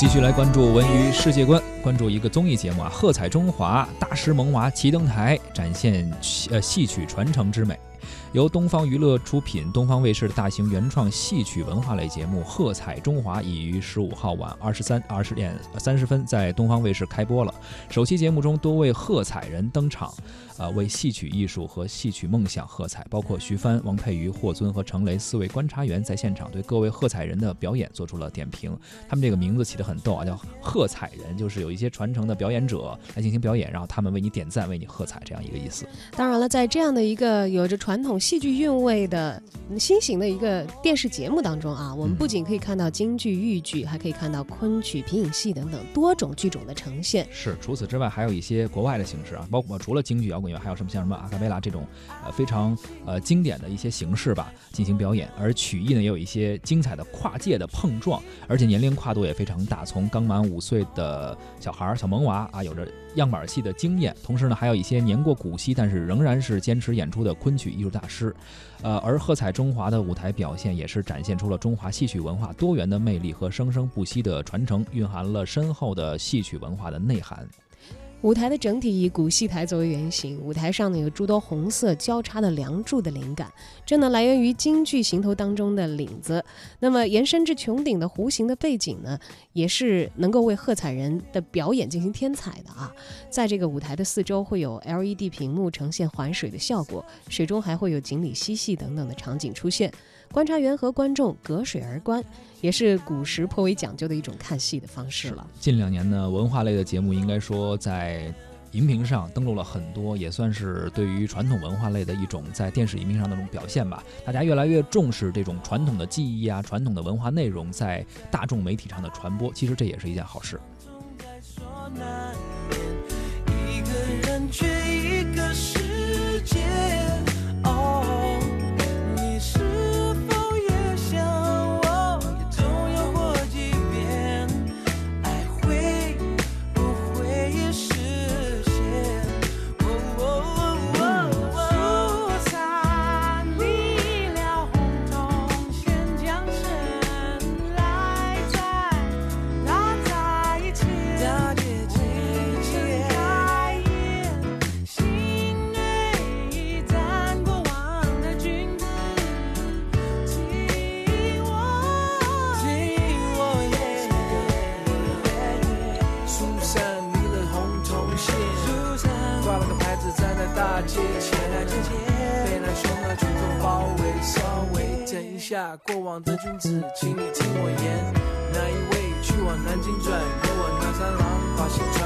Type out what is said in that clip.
继续来关注文娱世界观，关注一个综艺节目啊，《喝彩中华》，大师萌娃齐登台，展现呃戏曲传承之美。由东方娱乐出品，东方卫视的大型原创戏曲文化类节目《喝彩中华》已于十五号晚二十三二十点三十分在东方卫视开播了。首期节目中，多位喝彩人登场，呃，为戏曲艺术和戏曲梦想喝彩，包括徐帆、王佩瑜、霍尊和程雷四位观察员在现场对各位喝彩人的表演做出了点评。他们这个名字起得很逗啊，叫“喝彩人”，就是有一些传承的表演者来进行表演，然后他们为你点赞，为你喝彩，这样一个意思。当然了，在这样的一个有着传统戏剧韵味的新型的一个电视节目当中啊，我们不仅可以看到京剧、豫剧，还可以看到昆曲、皮影戏等等多种剧种的呈现。是，除此之外，还有一些国外的形式啊，包括除了京剧摇滚以外，还有什么像什么阿卡贝拉这种呃非常呃经典的一些形式吧进行表演。而曲艺呢，也有一些精彩的跨界的碰撞，而且年龄跨度也非常大，从刚满五岁的小孩儿、小萌娃啊，有着样板戏的经验，同时呢，还有一些年过古稀但是仍然是坚持演出的昆曲艺术大师。师呃，而喝彩中华的舞台表现也是展现出了中华戏曲文化多元的魅力和生生不息的传承，蕴含了深厚的戏曲文化的内涵。舞台的整体以古戏台作为原型，舞台上呢有诸多红色交叉的梁柱的灵感，这呢来源于京剧行头当中的领子。那么延伸至穹顶的弧形的背景呢，也是能够为喝彩人的表演进行添彩的啊。在这个舞台的四周会有 LED 屏幕呈现环水的效果，水中还会有锦鲤嬉戏等等的场景出现。观察员和观众隔水而观，也是古时颇为讲究的一种看戏的方式了。近两年呢，文化类的节目应该说在荧屏上登录了很多，也算是对于传统文化类的一种在电视荧屏上的那种表现吧。大家越来越重视这种传统的技艺啊，传统的文化内容在大众媒体上的传播，其实这也是一件好事。站在大街前，被那凶恶群众包围稍微。等一下，过往的君子，请你听我言。那一位去往南京转，给我拿三郎把信传。